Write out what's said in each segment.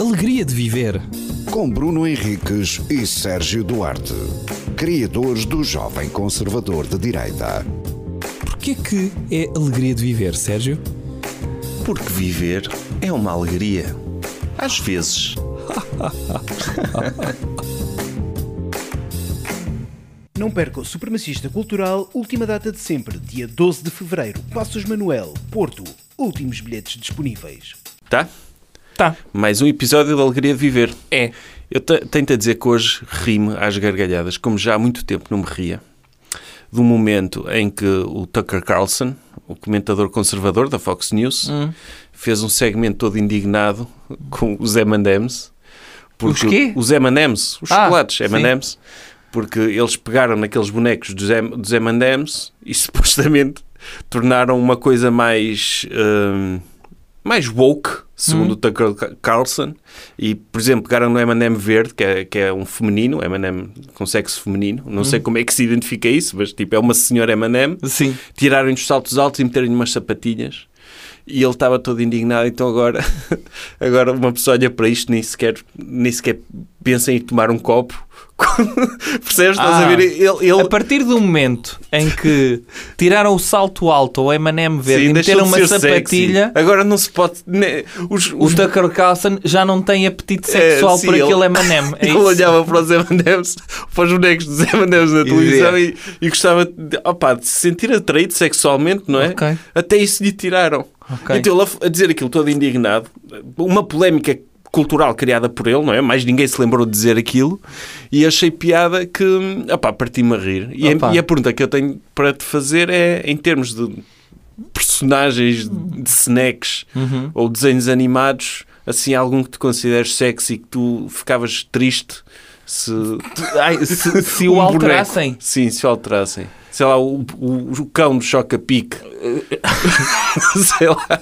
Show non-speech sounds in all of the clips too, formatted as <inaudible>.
alegria de viver. Com Bruno Henriques e Sérgio Duarte, criadores do Jovem Conservador de Direita. Porquê que é alegria de viver, Sérgio? Porque viver é uma alegria. Às vezes. <laughs> Não perca o Supremacista Cultural, última data de sempre, dia 12 de fevereiro, Passos Manuel, Porto. Últimos bilhetes disponíveis. Tá? Tá. Mais um episódio da Alegria de Viver. É. Eu te- tenho a dizer que hoje rime às gargalhadas, como já há muito tempo não me ria, do momento em que o Tucker Carlson, o comentador conservador da Fox News, fez um segmento todo indignado com os M&M's. Os quê? Os M&M's, os Ah, chocolates. M&M's. Porque eles pegaram naqueles bonecos dos M- dos M&M's e <laughs> supostamente tornaram uma coisa mais... hum, mais woke, segundo o Tucker Ca- Carlson, e, por exemplo, pegaram no M&M verde, que é, que é um feminino, M&M com sexo feminino, não sei como é que se identifica isso, mas tipo, é uma senhora M&M, tiraram-lhe os saltos altos e meteram-lhe umas sapatilhas, e ele estava todo indignado, então agora, <laughs> agora uma pessoa olha para isto, nem sequer, nem sequer pensa em tomar um copo, <laughs> percebes? Estás a Ah. ver? Ele, ele- A partir do momento em que tiraram o salto alto ao M&M verde Sim, e meteram uma sapatilha, sexy. Agora não se pode. né, os, o os Tucker Carlson já não tem apetite sexual É, sim, por ele- aquele M&M. <laughs> É ele isso? olhava para os M&M's, para os bonecos dos M&M's na televisão e, e gostava de, opá, de se sentir atraído sexualmente, não é? Ok. Até isso lhe tiraram. Ok. Então ele a, a dizer aquilo todo indignado, uma polémica cultural criada por ele, não é? Mais ninguém se lembrou de dizer aquilo e achei piada que, opá, parti-me a rir. E, a- e a pergunta que eu tenho para te fazer é, em termos de personagens de snacks Uhum. ou desenhos animados, assim, algum que te consideres sexy que tu ficavas triste se, Ai, se, se o <laughs> alterassem. boneco- Sim, se o alterassem. Sei lá, o, o, o cão do Choca-Pique. <laughs> Sei lá.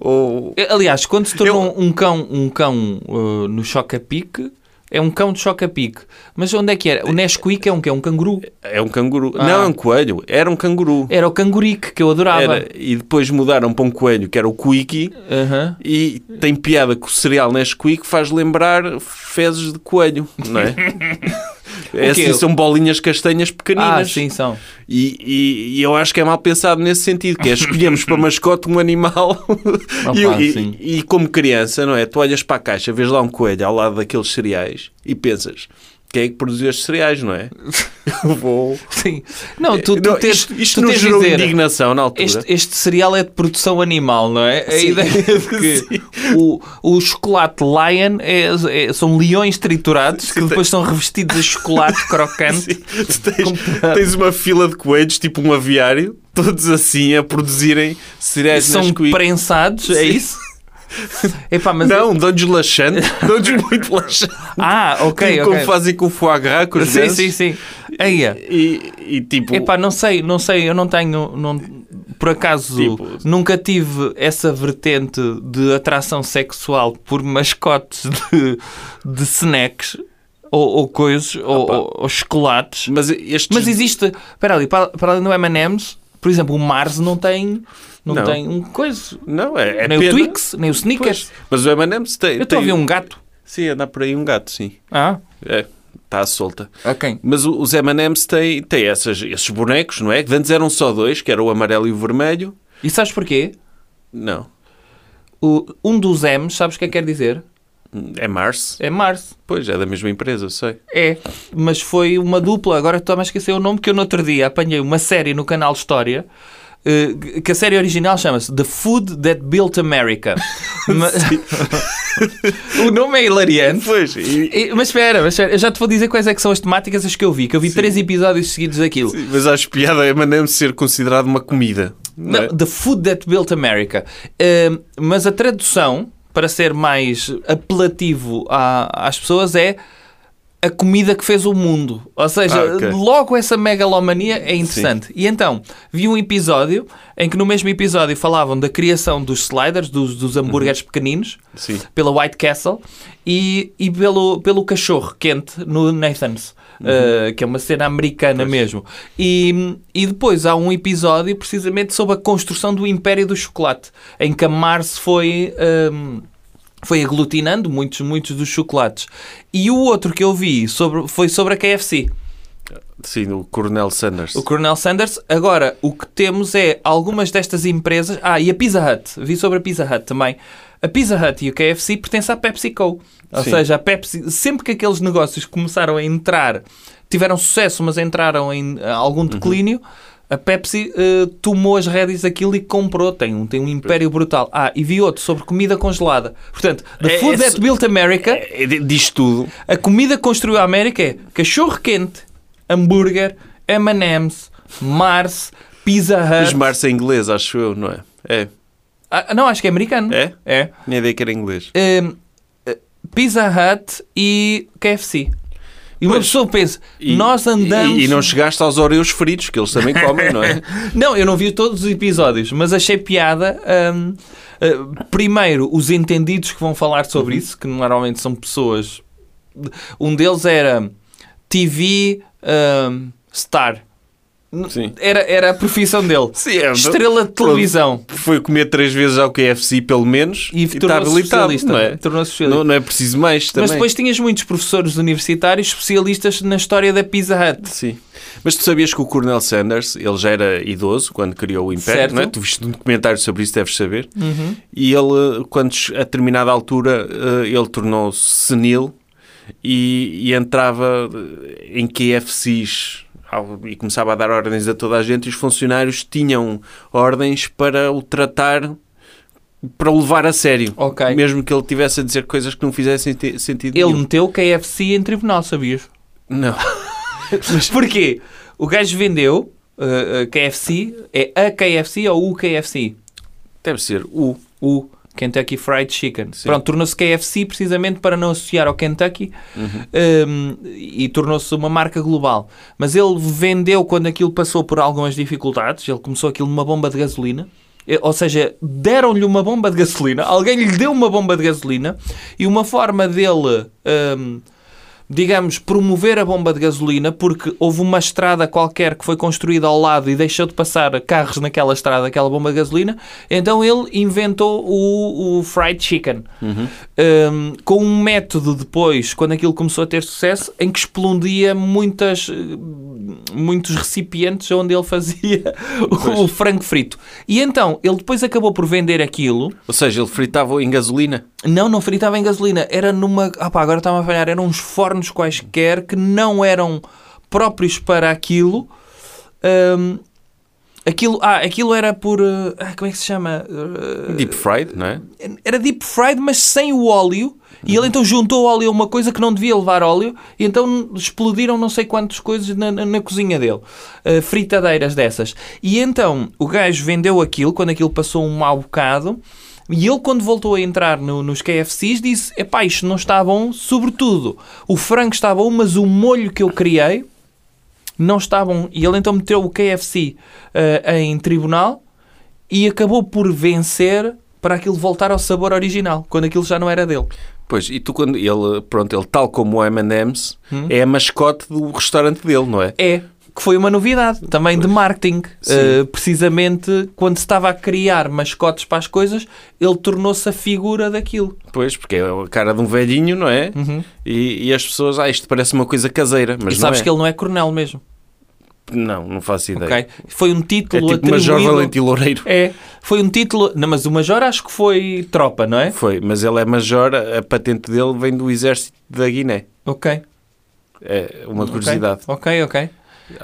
O- Aliás, quando se tornou um cão, um cão uh, no Choca-Pique, é um cão de Choca-Pique. Mas onde é que era? O Nesquik é um que É um canguru. é um canguru. Ah. Não, é um coelho. Era um canguru. Era o cangurique que eu adorava. Era. E depois mudaram para um coelho, que era o Quickie. Aham. E tem piada que o cereal Nesquik faz lembrar fezes de coelho, não é? <laughs> é assim, são bolinhas castanhas pequeninas. Ah, sim, são. E, e- e eu acho que é mal pensado nesse sentido, que é escolhemos para mascote um animal e, <laughs> Opa, e- e como criança, não é? Tu olhas para a caixa, vês lá um coelho ao lado daqueles cereais e pensas, quem é que produziu estes cereais, não é? <laughs> Eu vou... Sim. Não, tu, tu Não, tens, isto isto tu nos tens gerou dizer, indignação na altura. Este, este cereal é de produção animal, não é? A Sim. ideia de <laughs> que o, o chocolate Lion é- é- são leões triturados que depois são revestidos de chocolate <laughs> crocante. Tu tens, tens uma fila de coelhos, tipo um aviário, todos assim a produzirem cereais São Nesquik. prensados, é isso? Epá, mas Não, dão-lhes laxante, <laughs> dão-lhes muito laxante. Ah, ok, Tipo ok. Como fazem com o foie gras, com os Sim, gansos. sim, sim. Eia. E, e tipo, Epá, não sei, não sei, eu não tenho, não, por acaso, Tipo- nunca tive essa vertente de atração sexual por mascotes <laughs> de, de snacks ou, ou coisas, ou, ou- ou chocolates. mas estes... Mas existe, espera ali, para, para além do M&M's, por exemplo, o Mars não tem, não, Não. tem um coisa, Não, é, é nem pena. o Twix, nem o Snickers. Pois, mas o M&M's tem... Eu estou a ver um gato. Sim, anda por aí um gato, sim. Ah, É, está à solta. ok. Mas os M&M's têm, têm essas, esses bonecos, não é? Que antes eram só dois, que era o amarelo e o vermelho. E sabes porquê? Não. O, um dos M's, sabes o que é que quer dizer? É Mars. É Mars. Pois, é da mesma empresa, eu sei. É, mas foi uma dupla. Agora estou a esquecer o nome que eu no outro dia apanhei uma série no canal História. Eh, que a série original chama-se The Food That Built America. <laughs> <laughs> O nome é hilariante. Pois, e- Mas espera, mas espera, eu já te vou dizer quais é que são as temáticas as que eu vi, que eu vi três episódios seguidos daquilo. sim, mas acho piada a M&M's ser considerado uma comida. Não é? The Food That Built America. Eh, mas a tradução, para ser mais apelativo à- às pessoas, é a comida que fez o mundo. Ou seja, Ah, ok. logo essa megalomania é interessante. E então, vi um episódio em que no mesmo episódio falavam da criação dos sliders, dos, dos hambúrgueres pequeninos, Sim. pela White Castle e, e pelo, pelo cachorro quente no Nathan's, uh, que é uma cena americana mesmo. E, e depois há um episódio precisamente sobre a construção do Império do Chocolate, em que a Mars foi. um, foi aglutinando muitos, muitos dos chocolates. E o outro que eu vi sobre, foi sobre a KFC. Sim, o Coronel Sanders. O Colonel Sanders. Agora, o que temos é algumas destas empresas. Ah, e a Pizza Hut. Vi sobre a Pizza Hut também. A Pizza Hut e o KFC pertencem à PepsiCo. Ou Sim. seja, a Pepsi, sempre que aqueles negócios começaram a entrar, tiveram sucesso, mas entraram em ah, algum declínio, a Pepsi eh, tomou as rédeas daquilo e comprou. Tem um, tem um império brutal. Ah, e vi outro sobre comida congelada. Portanto, The É- Food é That Built America. É, é, Diz tudo. A comida que construiu a América é cachorro quente, hambúrguer, M&M's, Mars, Pizza Hut. Mars é inglês, acho eu, não é? É. Ah, não, acho que é americano. É? É. Minha ideia que era inglês. Hum, eh, Pizza Hut e KFC. E uma Pois. pessoa pensa, E- nós andamos... E, e não chegaste aos Oreos fritos, que eles também comem, não é? <laughs> Não, eu não vi todos os episódios, mas achei piada. hum, eh, primeiro, os entendidos que vão falar Uhum. sobre isso, que normalmente são pessoas. Um deles era TV hum, Star. Sim. Era, era a profissão dele. Sim, é, Estrela de televisão. Foi comer três vezes ao KFC, pelo menos, E, está tornou-se habilitado, especialista. não é? Especialista. Não, não é preciso mais também. Mas depois tinhas muitos professores universitários especialistas na história da Pizza Hut. Sim. Mas tu sabias que o Coronel Sanders, ele já era idoso quando criou o Império, Certo. não é? Tu viste um documentário sobre isso, deves saber. Uhum. E ele, quando a determinada altura, eh, ele tornou-se senil e, e entrava eh, em KFCs e começava a dar ordens a toda a gente e os funcionários tinham ordens para o tratar para o levar a sério. Ok. Mesmo que ele tivesse a dizer coisas que não fizessem sentido Ele nenhum. meteu o KFC em tribunal, sabias? Não. <laughs> Mas porquê? O gajo vendeu uh, uh, KFC, é a KFC ou o KFC? Deve ser o. O Kentucky Fried Chicken. Sim. Pronto, tornou-se KFC precisamente para não associar ao Kentucky um, e tornou-se uma marca global. Mas ele vendeu quando aquilo passou por algumas dificuldades. Ele começou aquilo numa bomba de gasolina. Eh, Ou seja, deram-lhe uma bomba de gasolina, alguém lhe deu uma bomba de gasolina e uma forma dele, um, digamos, promover a bomba de gasolina, porque houve uma estrada qualquer que foi construída ao lado e deixou de passar carros naquela estrada, aquela bomba de gasolina, então ele inventou o, o fried chicken. Um, com um método depois, quando aquilo começou a ter sucesso, em que explodia muitas, muitos recipientes onde ele fazia <laughs> o, o frango frito. E então, ele depois acabou por vender aquilo Ou seja, ele fritava em gasolina. não, não fritava em gasolina. Era numa. Ah pá, agora está-me a falhar. Eram uns fornos quaisquer que não eram próprios para aquilo. Ahm, aquilo, ah, aquilo era por. ah, como é que se chama? Eh, Deep fried, não é? era deep fried, mas sem o óleo. E ele então juntou óleo a uma coisa que não devia levar óleo. E então explodiram não sei quantas coisas na, na- na cozinha dele. Uh, fritadeiras dessas. E então o gajo vendeu aquilo quando aquilo passou um mau bocado. E ele, quando voltou a entrar no- nos KFCs, disse: Epá, isto não está bom. Sobretudo, o frango está bom, mas o molho que eu criei não está bom. E ele então meteu o KFC uh, em tribunal e acabou por vencer para aquilo voltar ao sabor original, quando aquilo já não era dele. Pois, e tu quando ele, pronto, ele tal como o M&M's, é a mascote do restaurante dele, não é? É, que foi uma novidade também de marketing. Uh, precisamente quando se estava a criar mascotes para as coisas, ele tornou-se a figura daquilo. Pois, porque é a cara de um velhinho, não é? E, e as pessoas, ah, isto parece uma coisa caseira, mas e sabes é. que ele não é coronel mesmo. Não, não faço ideia. ok? Foi um É título tipo Major. Valente Loureiro. É, foi um título... Não, mas o Major acho que foi tropa, não é? Foi, mas ele é major, a patente dele vem do exército da Guiné. Ok. É uma curiosidade. Ok, ok.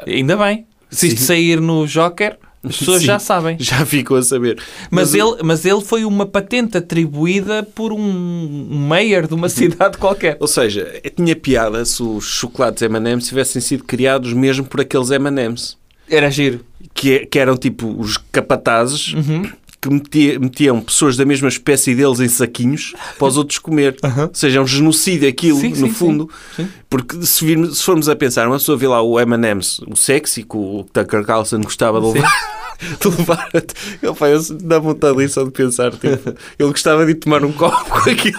Ainda bem. Se isto sair no Joker, as pessoas Sim. já sabem. Já ficou a saber. Mas, o- ele, mas ele foi uma patente atribuída por um, mayor de uma cidade qualquer. Ou seja, tinha piada se os chocolates M&M's tivessem sido criados mesmo por aqueles M&M's. Era giro. Que, é- que eram tipo os capatazes Uhum. Que metia- metiam pessoas da mesma espécie deles em saquinhos para os outros comer. <laughs> Ou seja, é um genocídio aquilo, Sim, no sim, fundo. sim. Porque se, virmos- se formos a pensar, uma pessoa vê lá o M&M's, o sexy, que o Tucker Carlson gostava de levar. <laughs> De levar ele faz dá vontade de só de pensar. Tipo, ele gostava de ir tomar um copo com aquele.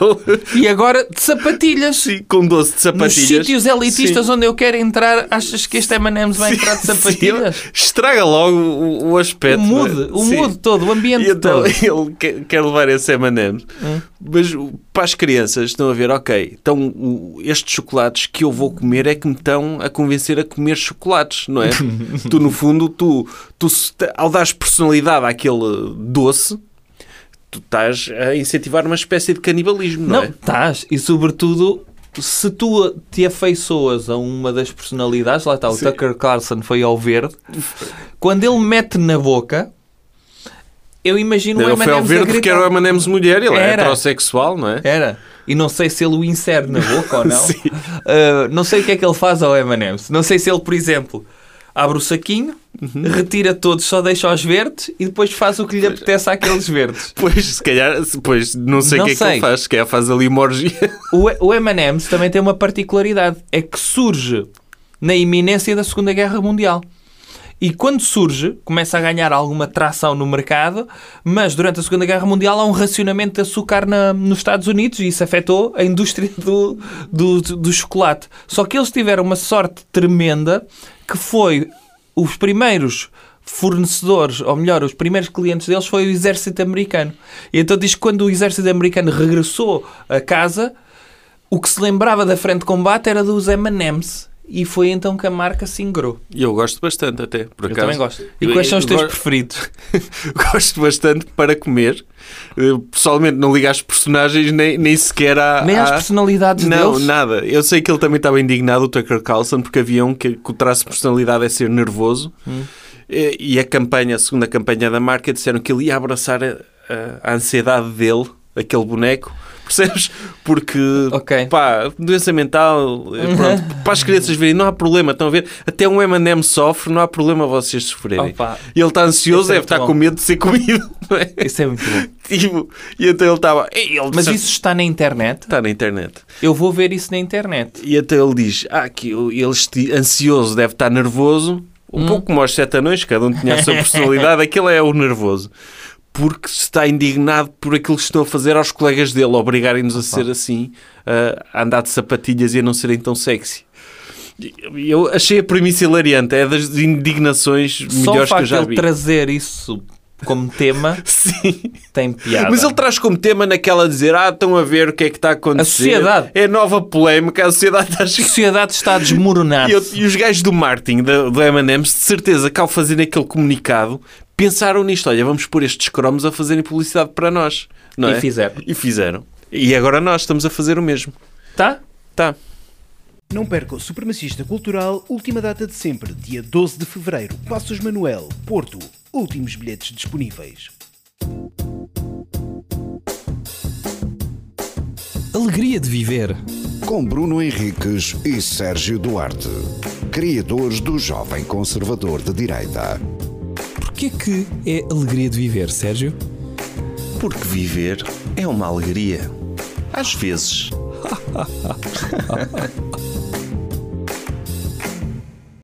E agora de sapatilhas. Sim, com doce de Nos sapatilhas. sítios elitistas Sim. onde eu quero entrar, achas que este M&M's vai entrar de Sim, sapatilhas? estraga logo o, o aspecto. O mood, é? o Sim. mood todo, o ambiente então todo. <laughs> ele quer, quer levar esse M&M's. Hum. Mas o- para as crianças estão a ver, ok, então estes chocolates que eu vou comer é que me estão a convencer a comer chocolates, não é? <laughs> tu, no fundo, tu, tu ao dares personalidade àquele doce, tu estás a incentivar uma espécie de canibalismo, não, Não, é? estás. E sobretudo, se tu te afeiçoas a uma das personalidades, lá está, o Tucker Carlson foi ao verde, quando ele mete na boca, eu imagino o Ele foi ao verde porque era o M&M's mulher, ele é Era. heterossexual, não é? Era. E não sei se ele o insere na boca ou não. <laughs> Sim. Uh, não sei o que é que ele faz ao M&M's. Não sei se ele, por exemplo, abre o saquinho, Uhum. retira todos, só deixa os verdes e depois faz o que lhe apetece àqueles verdes. <laughs> Pois, se calhar, pois, não sei o Não que é que sei. ele faz, se calhar faz ali uma orgia. O, o também tem uma particularidade. É que surge na iminência da Segunda Guerra Mundial. E quando surge, começa a ganhar alguma tração no mercado, mas durante a Segunda Guerra Mundial há um racionamento de açúcar na- nos Estados Unidos e isso afetou a indústria <laughs> do, do, do chocolate. Só que eles tiveram uma sorte tremenda que foi os primeiros fornecedores, ou melhor, os primeiros clientes deles foi o exército americano. E então diz que quando o exército americano regressou a casa, o que se lembrava da frente de combate era dos M&M's. E foi então que a marca se ingrou. E eu gosto bastante até, por Eu acaso. também gosto. E Eu- quais são os eu teus go- preferidos? <laughs> gosto bastante para comer. Eu, pessoalmente não ligo às personagens nem, nem sequer à... Nem às à- personalidades Não, deles? nada. Eu sei que ele também estava indignado, o Tucker Carlson, porque havia um que, que o traço de personalidade é ser nervoso. Hum. E, e a campanha, a segunda campanha da marca, disseram que ele ia abraçar a, a- a ansiedade dele, aquele boneco. Percebes? Porque, Ok. pá, doença mental, eh, pronto, para as crianças verem, não há problema, estão a ver? Até um M&M sofre, não há problema vocês sofrerem. Opa. Ele está ansioso, é deve estar bom. com medo de ser comido, <laughs> é? Isso é muito bom. Tipo, e então ele estava... "Ei, ele Mas isso está na internet? Está na internet. Eu vou ver isso na internet. E até ele diz: Ah, que ele ansioso deve estar nervoso, Hum. um pouco como aos sete anões, cada um tinha a sua <laughs> personalidade, aquele é o nervoso. Porque está indignado por aquilo que estão a fazer aos colegas dele, obrigarem-nos a ser assim, a andar de sapatilhas e a não serem tão sexy. E Eu achei a premissa hilariante, é das indignações Só melhores que eu já ele vi. trazer isso como tema <laughs> Sim. tem piada. Mas ele traz como tema naquela dizer: Ah, estão a ver o que é que está a acontecer. sociedade. É nova polémica, a sociedade está A sociedade está a E, desmoronar-se. eu- e os gajos do marketing da- do M&M's, de certeza que ao fazerem aquele comunicado, pensaram nisto. Olha, vamos pôr estes cromos a fazerem publicidade para nós. Não E é? fizeram. E fizeram. E agora nós estamos a fazer o mesmo. Tá? Tá. Não perca o Supremacista Cultural, última data de sempre, dia 12 de fevereiro, Passos Manuel, Porto. Últimos bilhetes disponíveis. Alegria de viver. Com Bruno Henriques e Sérgio Duarte, criadores do Jovem Conservador de Direita. Porquê que é alegria de viver, Sérgio? Porque viver é uma alegria. Às vezes. <laughs>